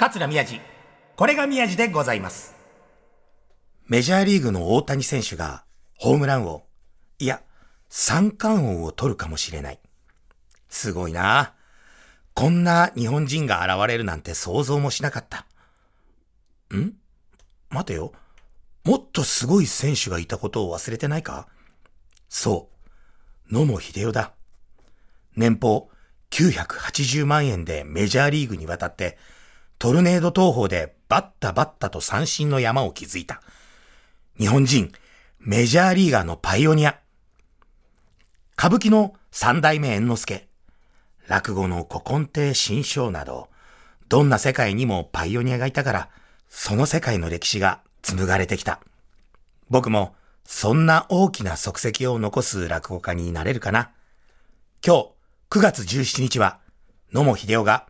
桂宮治。これが宮治でございます。メジャーリーグの大谷選手がホームラン王、いや、三冠王を取るかもしれない。すごいなこんな日本人が現れるなんて想像もしなかった。ん？待てよ。もっとすごい選手がいたことを忘れてないか？そう。野茂秀夫だ。年俸980万円でメジャーリーグに渡って、トルネード投法でバッタバッタと三振の山を築いた。日本人、メジャーリーガーのパイオニア。歌舞伎の三代目猿之助。落語の古今亭新章など、どんな世界にもパイオニアがいたから、その世界の歴史が紡がれてきた。僕も、そんな大きな足跡を残す落語家になれるかな。今日、9月17日は、野茂秀夫が、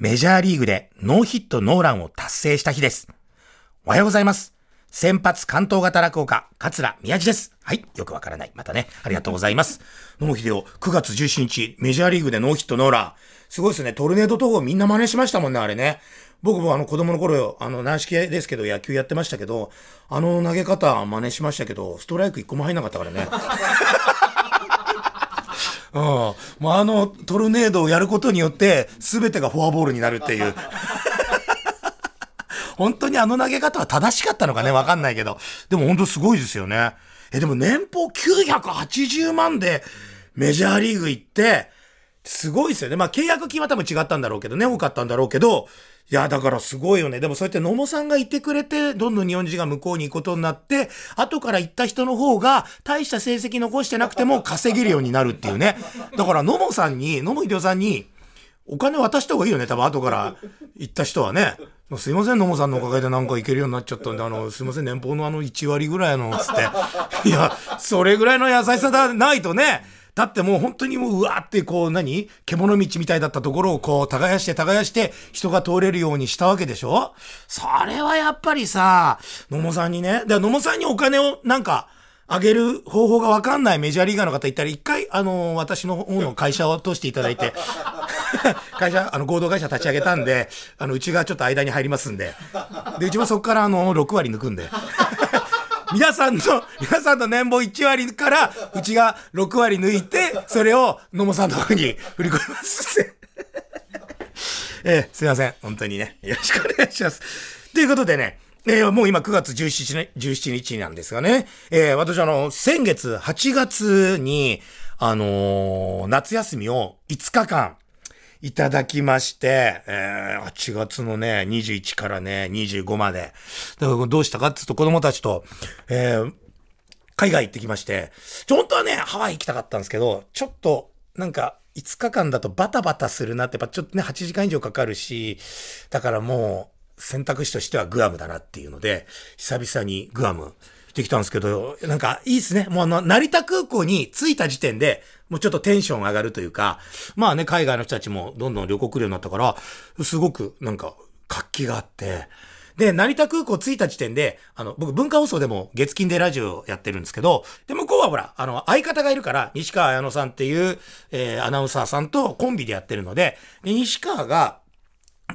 メジャーリーグでノーヒットノーランを達成した日です。おはようございます。先発関東型落語家、桂宮治です。はい、よくわからない。またね、ありがとうございます。野茂秀夫、9月17日、メジャーリーグでノーヒットノーラン。すごいですね。トルネード投法みんな真似しましたもんね、あれね。僕もあの子供の頃、あの軟式ですけど野球やってましたけど、あの投げ方真似しましたけど、ストライク1個も入んなかったからね。うん。もうあのトルネードをやることによって、すべてがフォアボールになるっていう。本当にあの投げ方は正しかったのかね、わかんないけど。でも本当すごいですよね。え、でも年俸980万でメジャーリーグ行って、すごいですよね。まあ契約金は多分違ったんだろうけどね、多かったんだろうけど、いや、だからすごいよね。でもそうやって野茂さんがいてくれて、どんどん日本人が向こうに行くことになって、後から行った人の方が、大した成績残してなくても稼げるようになるっていうね。だから野茂さんに、野茂秀夫さんに、お金渡した方がいいよね、多分後から行った人はね。すいません、野茂さんのおかげでなんか行けるようになっちゃったんで、あの、すいません、年俸のあの1割ぐらいの、つって。いや、それぐらいの優しさだないとね、だってもう本当にもううわーってこう何？獣道みたいだったところをこう耕して耕して人が通れるようにしたわけでしょ？それはやっぱりさ、野茂さんにね、野茂さんにお金をなんか、あげる方法がわかんない。メジャーリーガーの方いたら、一回、あの、私の方の会社を通していただいて、会社、あの、合同会社立ち上げたんで、あの、うちがちょっと間に入りますんで、で、うちはそこから、あの、6割抜くんで。皆さんの、皆さんの年俸1割から、うちが6割抜いて、それを野茂さんの方に振り込みます。えーすいません。本当にね。よろしくお願いします。ということでね、えーもう今9月17日 ,17 日なんですがね、えー私あの、先月8月に、あのー夏休みを5日間、いただきまして、えー8月のね、21からね、25まで。だからどうしたかって言うと子供たちと、えー海外行ってきまして、本当はね、ハワイ行きたかったんですけど、ちょっと、なんか、5日間だとバタバタするなって、やっぱちょっとね、8時間以上かかるし、だからもう、選択肢としてはグアムだなっていうので、久々にグアムてきたんですけど、なんかいいですね。もうあの、成田空港に着いた時点で、もうちょっとテンション上がるというか、まあね、海外の人たちもどんどん旅行来るようになったから、すごくなんか活気があって、で、成田空港着いた時点で、あの、僕文化放送でも月金でラジオやってるんですけど、で、向こうはほら、あの、相方がいるから、西川綾乃さんっていう、えーアナウンサーさんとコンビでやってるので、で西川が、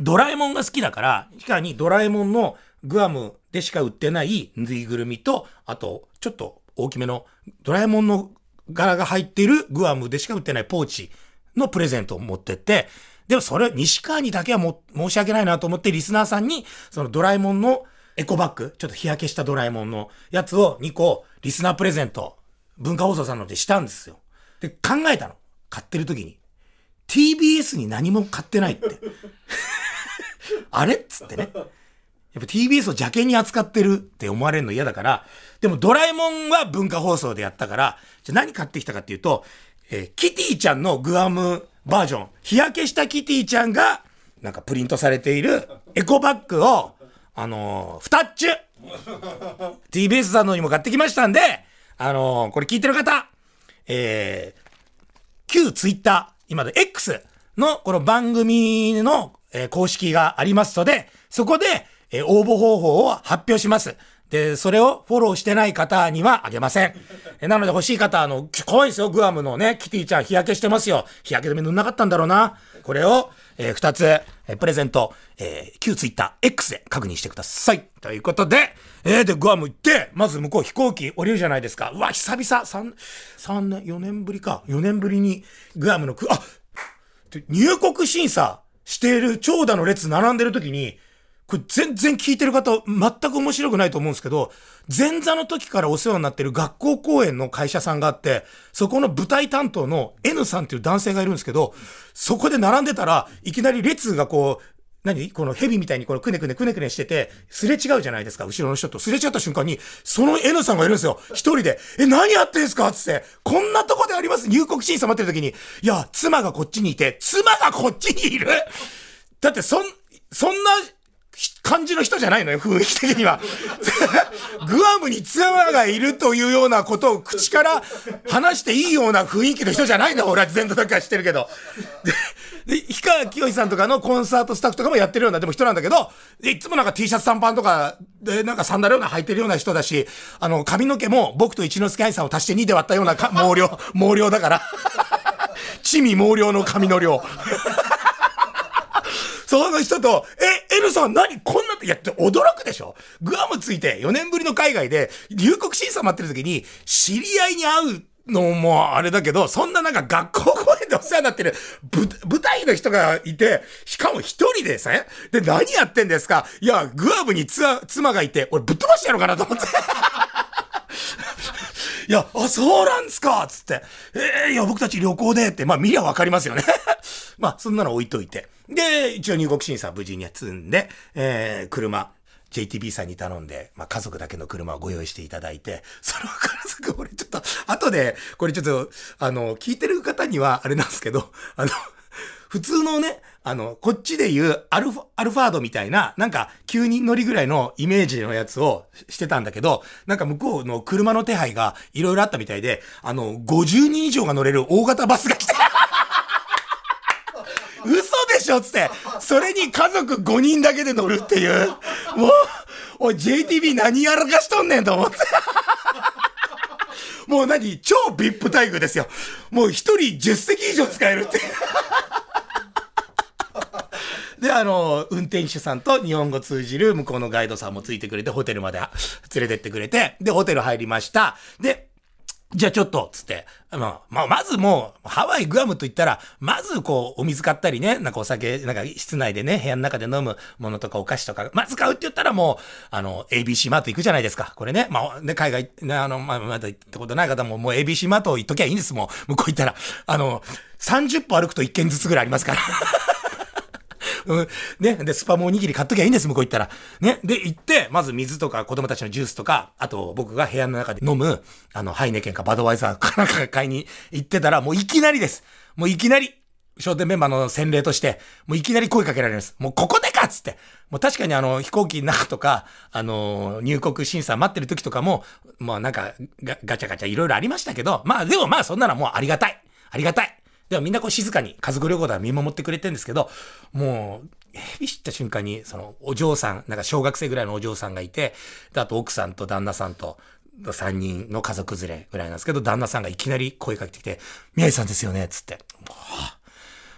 ドラえもんが好きだから、西川にドラえもんのグアムでしか売ってないぬいぐるみと、あと、ちょっと大きめのドラえもんの柄が入っているグアムでしか売ってないポーチのプレゼントを持ってって、でもそれ、西川にだけはも申し訳ないなと思って、リスナーさんに、そのドラえもんのエコバッグ、ちょっと日焼けしたドラえもんのやつを2個、リスナープレゼント、文化放送さんのでしたんですよ。で、考えたの。買ってる時に。TBS に何も買ってないって。あれっつってね。っぱ TBS を邪険に扱ってるって思われるの嫌だから、でもドラえもんは文化放送でやったから、じゃ何買ってきたかっていうと、えーキティちゃんのグアムバージョン、日焼けしたキティちゃんが、なんかプリントされているエコバッグを、あのー、二っちゅ !TBS さんのにも買ってきましたんで、あのーこれ聞いてる方、えー、旧ツイッター、今で X のこの番組の、えー公式がありますので、そこで、え応募方法を発表します。で、それをフォローしてない方にはあげません。えなので欲しい方、あの、怖いですよ、グアムのね、キティちゃん日焼けしてますよ。日焼け止め塗んなかったんだろうな。これを、えー、2つ、えー、プレゼント、えー、旧ツイッター X で確認してください。ということで、えー、で、グアム行って、まず向こう飛行機降りるじゃないですか。うわ、久々、3、3年、4年ぶりか。4年ぶりにグアムのく、あ入国審査している長蛇の列並んでる時に、これ全然聞いてる方、全く面白くないと思うんですけど、前座の時からお世話になってる学校公演の会社さんがあって、そこの舞台担当の N さんっていう男性がいるんですけど、そこで並んでたら、いきなり列がこう、何？この蛇みたいにこのくねくねくねくねしてて、すれ違うじゃないですか、後ろの人と。すれ違った瞬間に、その N さんがいるんですよ。一人で。え、何やってんすか？つって。こんなとこであります？入国審査待ってる時に。いや、妻がこっちにいて、妻がこっちにいる？だってそん、そんな感じの人じゃないのよ、雰囲気的には。グアムに妻がいるというようなことを口から話していいような雰囲気の人じゃないの、俺は全然だけは知ってるけど。で、氷川きよしさんとかのコンサートスタッフとかもやってるようなでも人なんだけど、いつもなんか T シャツ短パンとかで、なんかサンダルような履いてるような人だし、あの、髪の毛も僕と一之輔愛さんを足して2で割ったような毛量、毛量だから。地味毛量の髪の量。その人と、え、N さん何こんなって、いや、驚くでしょ？グアムついて4年ぶりの海外で入国審査待ってる時に、知り合いに会うのもあれだけど、そんななんか学校公演でお世話になってる舞台の人がいて、しかも一人でさ、で、何やってんですか？いや、グアムに妻がいて、俺ぶっ飛ばしてやろうかなと思って。いや、あ、そうなんですか？つって。えー、いや、僕たち旅行でって、まあ見りゃわかりますよね。まあ、そんなの置いといて。で、一応入国審査無事に積んで、えー、車、JTB さんに頼んで、まあ、家族だけの車をご用意していただいて、その家族、俺ちょっと、後で、これちょっと、あの、聞いてる方にはあれなんですけど、あの、普通のね、あの、こっちで言うアルファ、アルファードみたいな、なんか9人乗りぐらいのイメージのやつをしてたんだけど、なんか向こうの車の手配がいろいろあったみたいで、あの、50人以上が乗れる大型バスが来て、嘘でしょつって。それに家族5人だけで乗るっていう。もう、おい、JTB 何やらかしとんねんと思って。もう何超 VIP 待遇ですよ。もう一人10席以上使えるって。で、あの、運転手さんと日本語通じる向こうのガイドさんもついてくれて、ホテルまで連れてってくれて、で、ホテル入りました。で、じゃあちょっと、つって。まあ、まあ、まずもう、ハワイ、グアムと言ったら、まずこう、お水買ったりね、なんかお酒、なんか室内でね、部屋の中で飲むものとかお菓子とか、まず買うって言ったらもう、あの、ABC マート行くじゃないですか。これね、まあ、ね、海外、ね、あの、まあ、まだ行ったことない方も、もう ABC マート行っときゃいいんです、もう。向こう行ったら。あの、30歩歩くと1軒ずつぐらいありますから。うん。ね。で、スパムおにぎり買っときゃいいんです、向こう行ったら。ね。で、行って、まず水とか子供たちのジュースとか、あと僕が部屋の中で飲む、あの、ハイネケンかバドワイザーかなんか買いに行ってたら、もういきなりです。もういきなり、商店メンバーの洗礼として、もういきなり声かけられるんです。もうここでかっつって。もう確かにあの、飛行機の中とか、あの、入国審査待ってる時とかも、まあなんかガ、ガチャガチャいろいろありましたけど、まあでもまあそんなのもうありがたい。ありがたい。でもみんなこう静かに家族旅行では見守ってくれてるんですけど、もう、ヘビ知った瞬間に、その、お嬢さん、なんか小学生ぐらいのお嬢さんがいて、で、あと奥さんと旦那さんと、3人の家族連れぐらいなんですけど、旦那さんがいきなり声かけてきて、宮井さんですよねつって。も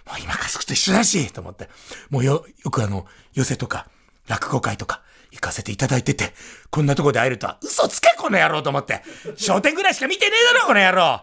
う、もう今家族と一緒だしと思って。もうよ、よくあの、寄せとか、落語会とか、行かせていただいてて、こんなとこで会えるとは、嘘つけこの野郎と思って。商店ぐらいしか見てねえだろこの野郎。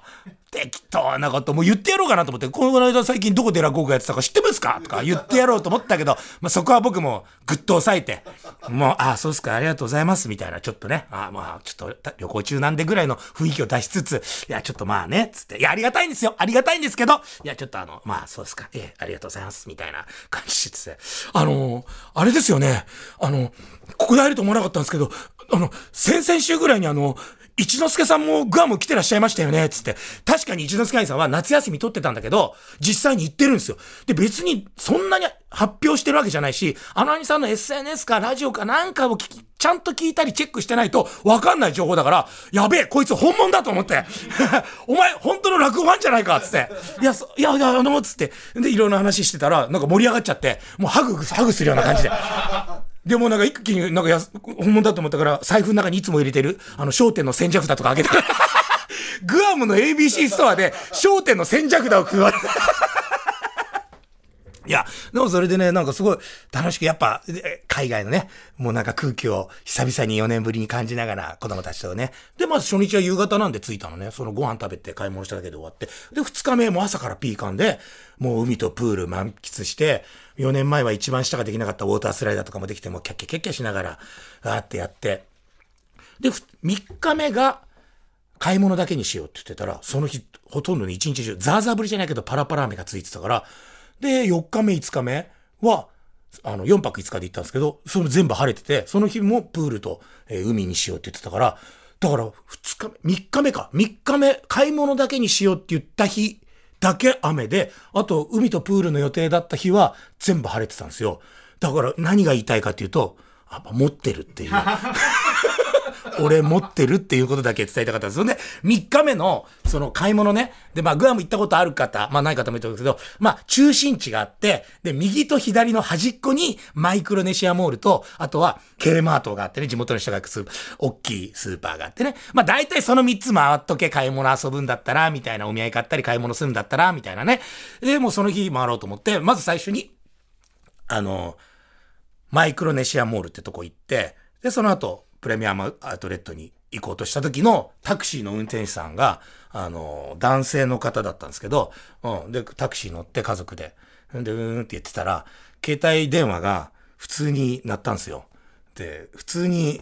適当なこともう言ってやろうかなと思って、この間最近どこで落語会やってたか知ってますか？とか言ってやろうと思ったけど、まあ、そこは僕もぐっと抑えて、もう、ああ、そうっすか、ありがとうございます、みたいな、ちょっとね、ああ、まあ、ちょっと旅行中なんでぐらいの雰囲気を出しつつ、いや、ちょっとまあね、つって、いや、ありがたいんですよ、ありがたいんですけど、いや、ちょっとあの、まあ、そうですか、ええ、ありがとうございます、みたいな感じして、あの、あれですよね、あの、ここで会えると思わなかったんですけど、あの、先々週ぐらいにあの、一之輔さんもグアム来てらっしゃいましたよねつって。確かに一之輔さんは夏休み取ってたんだけど、実際に行ってるんですよ。で、別にそんなに発表してるわけじゃないし、あの兄さんの SNS かラジオかなんかを聞き、ちゃんと聞いたりチェックしてないとわかんない情報だから、やべえ、こいつ本物だと思って。お前、本当の落語ファンじゃないかつって。いや、いや、いや、あの、つって。で、いろんな話してたら、なんか盛り上がっちゃって、もうハグ、ハグするような感じで。でもなんか一気になんかや本物だと思ったから、財布の中にいつも入れてる、あの、商店の千尺札とかあげた。グアムの ABC ストアで、商店の千尺札を配る。いや、でもそれでね、なんかすごい楽しく、やっぱ、海外のね、もうなんか空気を久々に4年ぶりに感じながら子供たちとね。で、まず初日は夕方なんで着いたのね。そのご飯食べて買い物しただけで終わって。で、2日目も朝からピーカンで、もう海とプール満喫して、4年前は一番下ができなかったウォータースライダーとかもできて、もうキャッキャキャッキャしながら、ガーってやって。で、3日目が、買い物だけにしようって言ってたら、その日、ほとんどに1日中、ザーザー降りじゃないけどパラパラ雨がついてたから、で、4日目、5日目は、あの、4泊5日で行ったんですけど、その全部晴れてて、その日もプールと、えー、海にしようって言ってたから、だから、2日目、3日目か。3日目、買い物だけにしようって言った日だけ雨で、あと、海とプールの予定だった日は全部晴れてたんですよ。だから、何が言いたいかっていうと、やっぱ持ってるっていう。俺持ってるっていうことだけ伝えたかったんですよね。3日目の、その買い物ね。で、まあ、グアム行ったことある方、まあ、ない方もいるんですけど、まあ、中心地があって、で、右と左の端っこにマイクロネシアモールと、あとは、ケーマートがあってね、地元の人が行く、大きいスーパーがあってね。まあ、大体その3つ回っとけ、買い物遊ぶんだったら、みたいな、お見合い買ったり買い物するんだったら、みたいなね。で、もうその日回ろうと思って、まず最初に、あの、マイクロネシアモールってとこ行って、で、その後、プレミアムアウトレットに行こうとした時のタクシーの運転手さんが、あの、男性の方だったんですけど、うん。で、タクシー乗って家族で、で、うーんって言ってたら、携帯電話が普通になったんですよ。で、普通に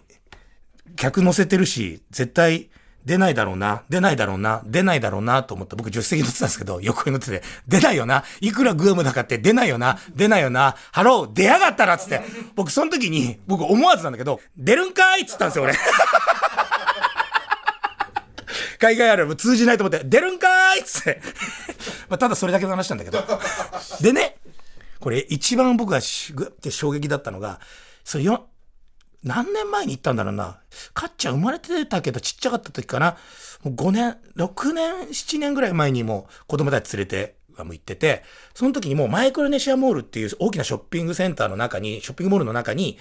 客乗せてるし、絶対出ないだろうな、出ないだろうな、出ないだろうなと思って僕助手席乗ってたんですけど、横に乗ってて、出ないよな、いくらグアムだからって出ないよな、出ないよな、ハロー、出やがったらっつって、僕その時に、僕思わずなんだけど、出るんかい？っつったんですよ、俺。海外ある通じないと思って、出るんかーい？っつって。まあ、ただそれだけの話なんだけど。でね、これ一番僕がぐって衝撃だったのが、それよ、何年前に行ったんだろうな。かっちゃん生まれてたけどちっちゃかった時かな。もう5年、6年、7年ぐらい前にも子供たち連れて行ってて、その時にもうマイクロネシアモールっていう大きなショッピングセンターの中に、ショッピングモールの中に、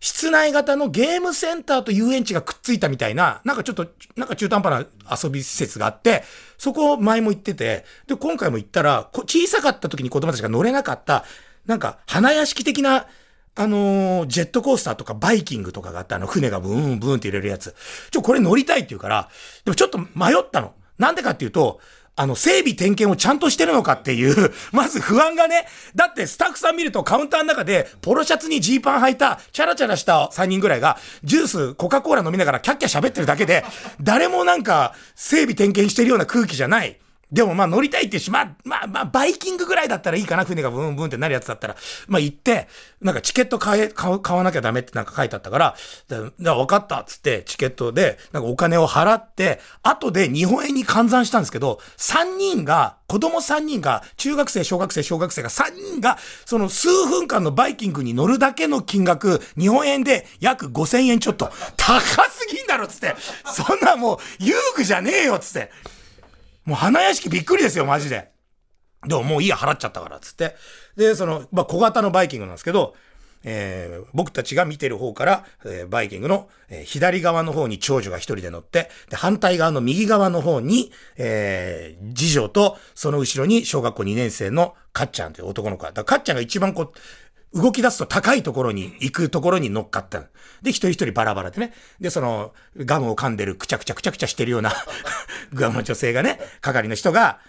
室内型のゲームセンターと遊園地がくっついたみたいな、なんかちょっと、なんか中途半端な遊び施設があって、そこ前も行ってて、で、今回も行ったら、小さかった時に子供たちが乗れなかった、なんか花屋敷的なあのー、ジェットコースターとかバイキングとかがあったあの船がブーンブーンって入れるやつ。ちょ、これ乗りたいって言うから、でもちょっと迷ったの。なんでかっていうと、あの、整備点検をちゃんとしてるのかっていう、まず不安がね、だってスタッフさん見るとカウンターの中で、ポロシャツにジーパン履いた、チャラチャラした3人ぐらいが、ジュース、コカ・コーラ飲みながらキャッキャ喋ってるだけで、誰もなんか、整備点検してるような空気じゃない。でもまあ乗りたいってし、まあ、まあ、まあ、バイキングぐらいだったらいいかな、船がブンブンってなるやつだったら。まあ行って、なんかチケット買え、買わなきゃダメってなんか書いてあったから、だから分かったっつってチケットで、なんかお金を払って、後で日本円に換算したんですけど、3人が、子供3人が、中学生、小学生、小学生が3人が、その数分間のバイキングに乗るだけの金額、日本円で約5000円ちょっと。高すぎんだろっつって。そんなもう遊具じゃねえよっつって。もう花屋敷びっくりですよ、マジで。でももういいや、払っちゃったから、つって。で、その、まあ、小型のバイキングなんですけど、えー、僕たちが見てる方から、えー、バイキングの、えー、左側の方に長女が一人で乗って、で、反対側の右側の方に、えー、次女と、その後ろに小学校2年生のかっちゃんという男の子だ。だかっちゃんが一番こう、動き出すと高いところに行くところに乗っかった。で、一人一人バラバラでね。で、その、ガムを噛んでるくちゃくちゃくちゃくちゃしてるような グアムの女性がね、係の人が、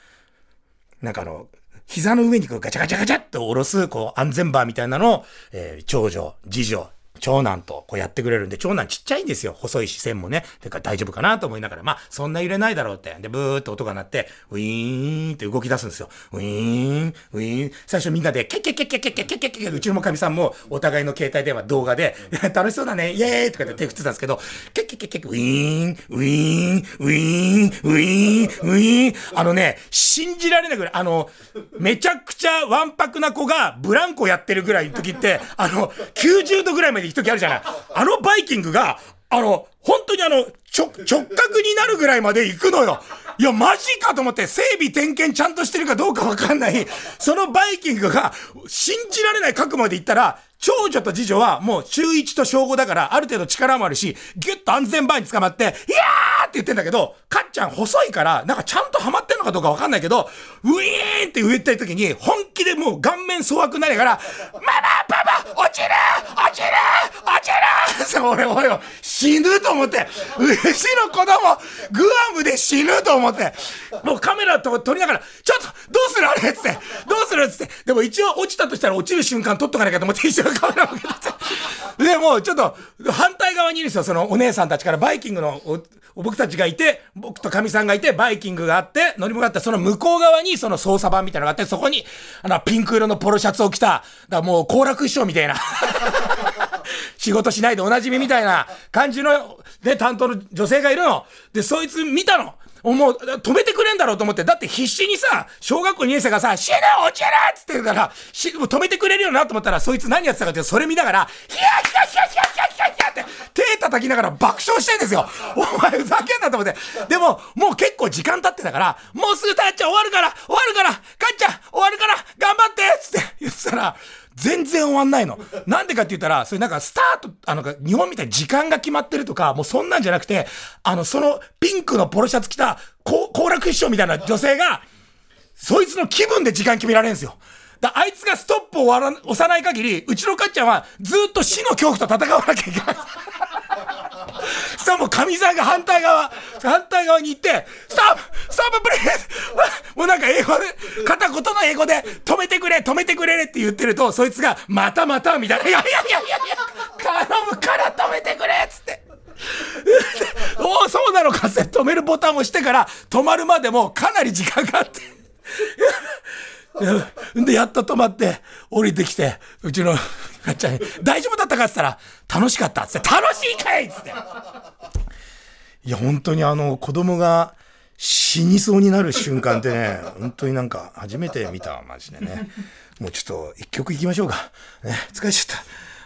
なんかあの、膝の上にこうガチャガチャガチャって下ろす、こう、安全バーみたいなのを、えー、長女、次女、長男とこうやってくれるんで、長男ちっちゃいんですよ。細いし、線もね。てか大丈夫かなと思いながら、まあ、そんな揺れないだろうって。で、ブーって音が鳴って、ウィーンって動き出すんですよ。ウィーン、ウィーン。最初みんなで、ケッケッケッケッケッケッケッケッケッうちのかみさんもお互いの携帯電話動画で、楽しそうだね、イエーイとかって手振ってたんですけど、ケッケッケッケッウィーン、ウィーン、ウィーン、ウィーン、ウィーン。あのね、信じられないぐらい、あの、めちゃくちゃわんぱくな子がブランコやってるぐらいの時って、あの、90度ぐらいまで行く時あるじゃない。あのバイキングが、あの、本当にあの、直、直角になるぐらいまで行くのよ。いや、マジかと思って、整備点検ちゃんとしてるかどうかわかんない、そのバイキングが、信じられない角まで行ったら、長女と次女はもう中1と小5だから、ある程度力もあるし、ギュッと安全バーに捕まって、いやーって言ってんだけど、かっちゃん細いから、なんかちゃんとハマってんのかどうかわかんないけど、ウィーンって上行った時に、本気でもう顔面粗悪になりながら、ママパパ落ちる落ちる落ちる。俺、俺、死ぬと思って、うちの子供、グアムで死ぬと思って、もうカメラと撮りながら、ちょっと、どうする？あれ？っつって、どうする？っつって、でも一応落ちたとしたら落ちる瞬間撮っとかなきゃと思って一緒カメラ向けて。で、もうちょっと、反対側にいるんですよ、そのお姉さんたちからバイキングの僕たちがいて、僕とかみさんがいて、バイキングがあって、乗り物があって、その向こう側にその操作盤みたいなのがあって、そこに、あの、ピンク色のポロシャツを着た、だもう、行楽師匠みたいな。仕事しないでおなじみみたいな感じの、ね、担当の女性がいるの。で、そいつ見たの。もう、止めてくれんだろうと思って、だって必死にさ、小学校2年生がさ、死ぬ落ちるっつってるから、し、止めてくれるよなと思ったら、そいつ何やってたかって、それ見ながら、ヒヤヒヤヒヤヒヤヒヤヒヤって、手叩きながら爆笑してんですよ。お前ふざけんなと思って。でも、もう結構時間経ってたから、もうすぐたっちゃん終わるから、終わるから、かっちゃん終わるから、頑張ってっつって言ってたら、全然終わんないの。なんでかって言ったら、それなんかスタート、あの、日本みたいに時間が決まってるとか、もうそんなんじゃなくて、あの、そのピンクのポロシャツ着た、行楽師匠みたいな女性が、そいつの気分で時間決められるんですよ。だあいつがストップを押さない限り、うちのかっちゃんはずっと死の恐怖と戦わなきゃいけない。しかも、かみさんが反対側、反対側に行って、ストップストッププレイスもうなんか英語で、片言の英語で、止めてくれ止めてくれって言ってると、そいつが、またまたみたいな、いやいやいやいやいや、頼むから止めてくれっつって。おお、そうなのかって止めるボタンを押してから、止まるまでもかなり時間があって。で、やっと止まって、降りてきて、うちの、かっちゃんに、大丈夫だったかって言ったら、楽しかったっつって、楽しいかいっつって。いや、本当にあの、子供が死にそうになる瞬間ってね、本当になんか、初めて見た、マジでね。もうちょっと、一曲行きましょうか。ね、疲れちゃっ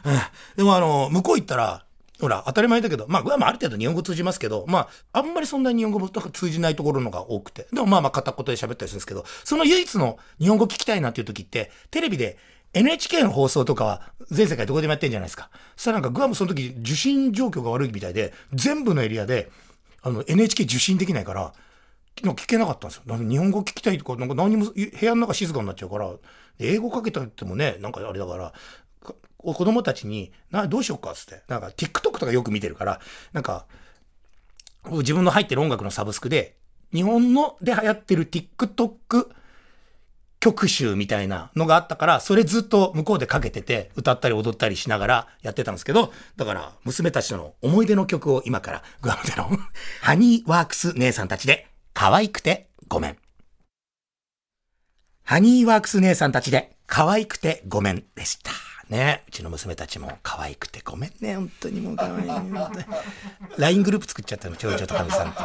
た。うん。でもあの、向こう行ったら、ほら、当たり前だけど、まあ、グアムある程度日本語通じますけど、まあ、あんまりそんなに日本語も通じないところのが多くて。でもまあまあ片言で喋ったりするんですけど、その唯一の日本語聞きたいなっていう時って、テレビで NHK の放送とかは全世界どこでもやってんじゃないですか。そしたらなんかグアムその時受信状況が悪いみたいで、全部のエリアで、あの NHK 受信できないから、聞けなかったんですよ。日本語聞きたいとか、なんか何も部屋の中静かになっちゃうから、英語かけたってもね、なんかあれだから、子供たちに、な、どうしようかっつって。なんか TikTok とかよく見てるから、なんか、自分の入ってる音楽のサブスクで、日本ので流行ってる TikTok 曲集みたいなのがあったから、それずっと向こうでかけてて、歌ったり踊ったりしながらやってたんですけど、だから娘たちとの思い出の曲を今からグアムでのハニーワークス姉さんたちで、可愛くてごめん。ハニーワークス姉さんたちで、可愛くてごめんでした。ね、うちの娘たちも可愛くてごめんね、本当にもう可愛い。LINE グループ作っちゃったの、長女とかみさんと。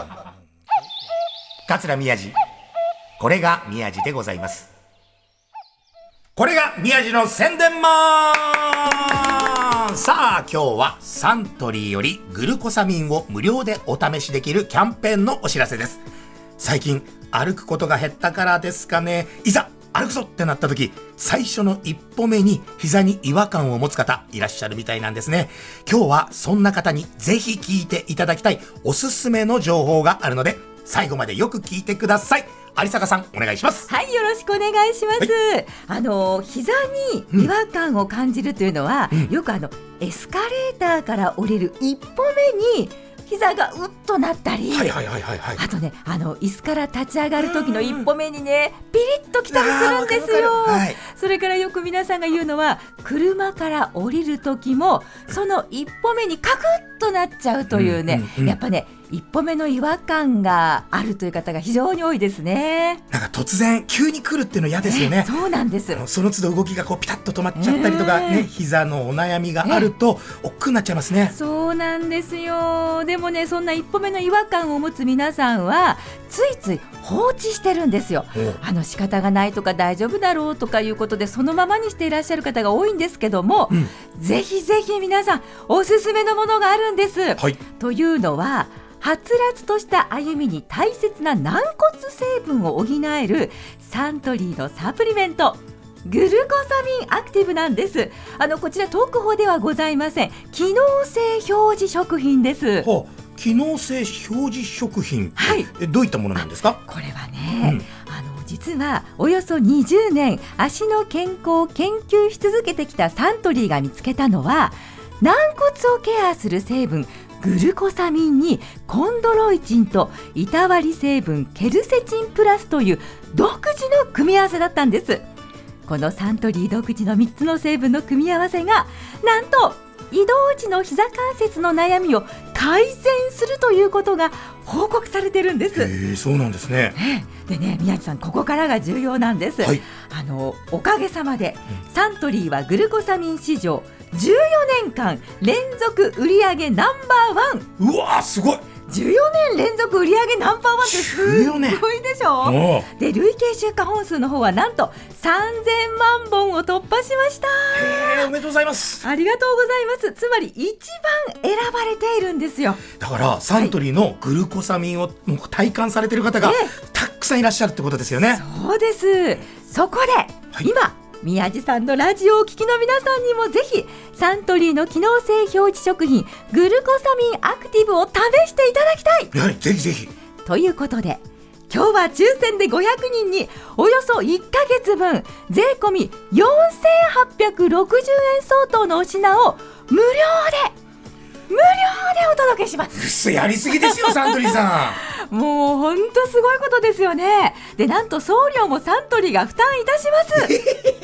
桂宮治。これが宮治でございます。これが宮治の宣伝マンさあ、今日はサントリーよりグルコサミンを無料でお試しできるキャンペーンのお知らせです。最近歩くことが減ったからですかね。いざ歩くぞってなった時、最初の一歩目に膝に違和感を持つ方いらっしゃるみたいなんですね。今日はそんな方にぜひ聞いていただきたいおすすめの情報があるので、最後までよく聞いてください。有坂さんお願いします。はいよろしくお願いします、はい、あの膝に違和感を感じるというのは、うん、よくあのエスカレーターから降りる一歩目に膝がうっとなったり、はいはいはいはい、はい、あとねあの椅子から立ち上がる時の一歩目にねピリッときたりするんですよ、はい、それからよく皆さんが言うのは車から降りる時もその一歩目にカクッとなっちゃうというね、うんうんうん、やっぱね一歩目の違和感があるという方が非常に多いですね。なんか突然急に来るっていうの嫌ですよね。そうなんです。その都度動きがこうピタッと止まっちゃったりとかね、膝のお悩みがあると億劫になっちゃいますね。そうなんですよ。でもね、そんな一歩目の違和感を持つ皆さんはついつい放置してるんですよ。あの仕方がないとか大丈夫だろうとかいうことでそのままにしていらっしゃる方が多いんですけども、うん、ぜひぜひ皆さんおすすめのものがあるんです。はい、というのは。はつらつとした歩みに大切な軟骨成分を補えるサントリーのサプリメント。グルコサミンアクティブなんです。あのこちら特報ではございません。機能性表示食品です。はあ機能性表示食品はい。えどういったものなんですか？これはね、うん、あの実はおよそ20年足の健康を研究し続けてきたサントリーが見つけたのは軟骨をケアする成分グルコサミンにコンドロイチンといたわり成分ケルセチンプラスという独自の組み合わせだったんですこのサントリー独自の3つの成分の組み合わせがなんと移動時の膝関節の悩みを改善するということが報告されてるんです。えそうなんですね。でね、宮地さん、ここからが重要なんです。はい、あのおかげさまで、サントリーはグルコサミン市場14年間連続売上ナンバーワン。うわすごい。14年連続売上ナンバーワンってすごいでしょ？で累計出荷本数の方はなんと3000万本を突破しました。おめでとうございます。ありがとうございます。つまり一番選ばれているんですよ。だからサントリーのグルコサミンを体感されてる方がたくさんいらっしゃるってことですよね、そうです。そこで、はい、今宮地さんのラジオを聴きの皆さんにもぜひサントリーの機能性表示食品グルコサミンアクティブを試していただきたいはいぜひぜひ。ということで今日は抽選で500人におよそ1か月分税込み4860円相当のお品を無料で無料でお届けします。やりすぎですよ サントリーさん。もう本当すごいことですよね。でなんと送料もサントリーが負担いたします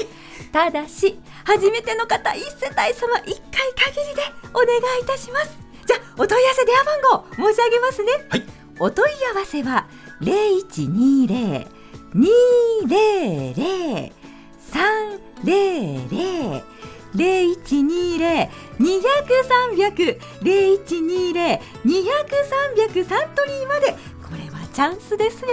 ただし初めての方1世帯様1回限りでお願いいたします。じゃあお問い合わせ電話番号申し上げますね。はい。お問い合わせは0120 200 300 0120 200 300 0120 200 300サントリーまでこれはチャンスですよ。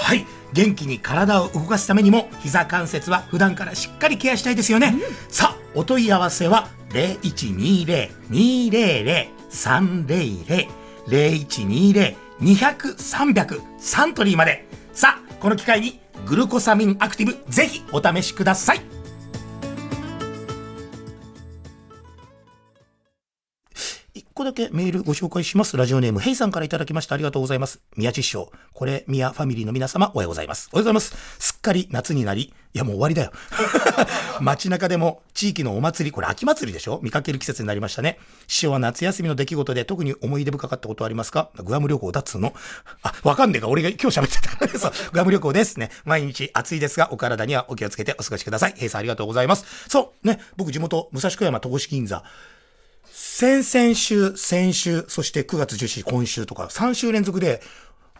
はい元気に体を動かすためにも膝関節は普段からしっかりケアしたいですよね、うん、さあお問い合わせは0120-200-300 0120-200-300サントリーまで。さあこの機会にグルコサミンアクティブぜひお試しください個だけメールご紹介します。ラジオネーム、ヘイさんからいただきました。ありがとうございます。宮地師匠。これ、宮ファミリーの皆様、おはようございます。おはようございます。すっかり夏になり、いやもう終わりだよ。街中でも地域のお祭り、これ秋祭りでしょ？見かける季節になりましたね。師匠は夏休みの出来事で特に思い出深かったことありますか？グアム旅行だっつうの？あ、わかんねえか。俺が今日喋ってたからそう。グアム旅行ですね。毎日暑いですが、お体にはお気をつけてお過ごしください。ヘイさんありがとうございます。そう、ね、僕地元、武蔵小山戸越銀座。先々週、先週、そして9月17日、今週とか、3週連続で、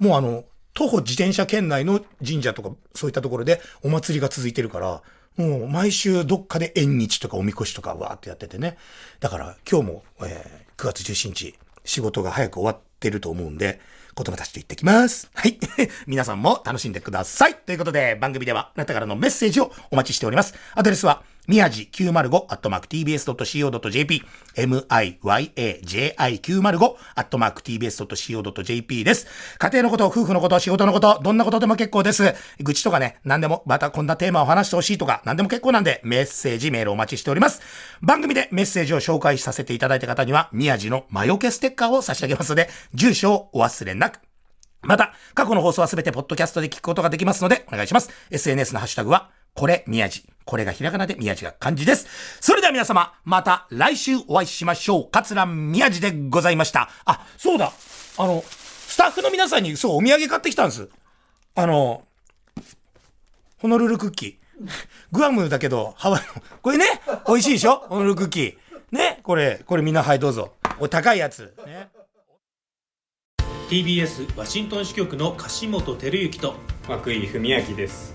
もうあの、徒歩自転車圏内の神社とか、そういったところでお祭りが続いてるから、もう毎週どっかで縁日とかおみこしとかわーってやっててね。だから今日も、えー、9月17日、仕事が早く終わってると思うんで、子供たちと行ってきます。はい。皆さんも楽しんでください。ということで、番組ではあなたからのメッセージをお待ちしております。アドレスは、みやじ905アットマーク tbs.co.jp miyaji905 アットマーク tbs.co.jp です。家庭のこと、夫婦のこと、仕事のこと、どんなことでも結構です。愚痴とかね、何でも、またこんなテーマを話してほしいとか、何でも結構なんで、メッセージ、メールお待ちしております。番組でメッセージを紹介させていただいた方には、みやじの魔除けステッカーを差し上げますので、住所をお忘れなく。また、過去の放送はすべてポッドキャストで聞くことができますので、お願いします。SNS のハッシュタグは、これ、宮地。これがひらがなで宮地が漢字です。それでは皆様、また来週お会いしましょう。桂宮地でございました。あ、そうだ。あの、スタッフの皆さんに、そう、お土産買ってきたんです。あの、ホノルルクッキー。グアムだけど、ハワイの。これね、美味しいでしょ？ホノルルクッキー。ね、これ、これみんな、はい、どうぞ。お高いやつ。ね。TBS ワシントン支局の樫本照之と涌井文明です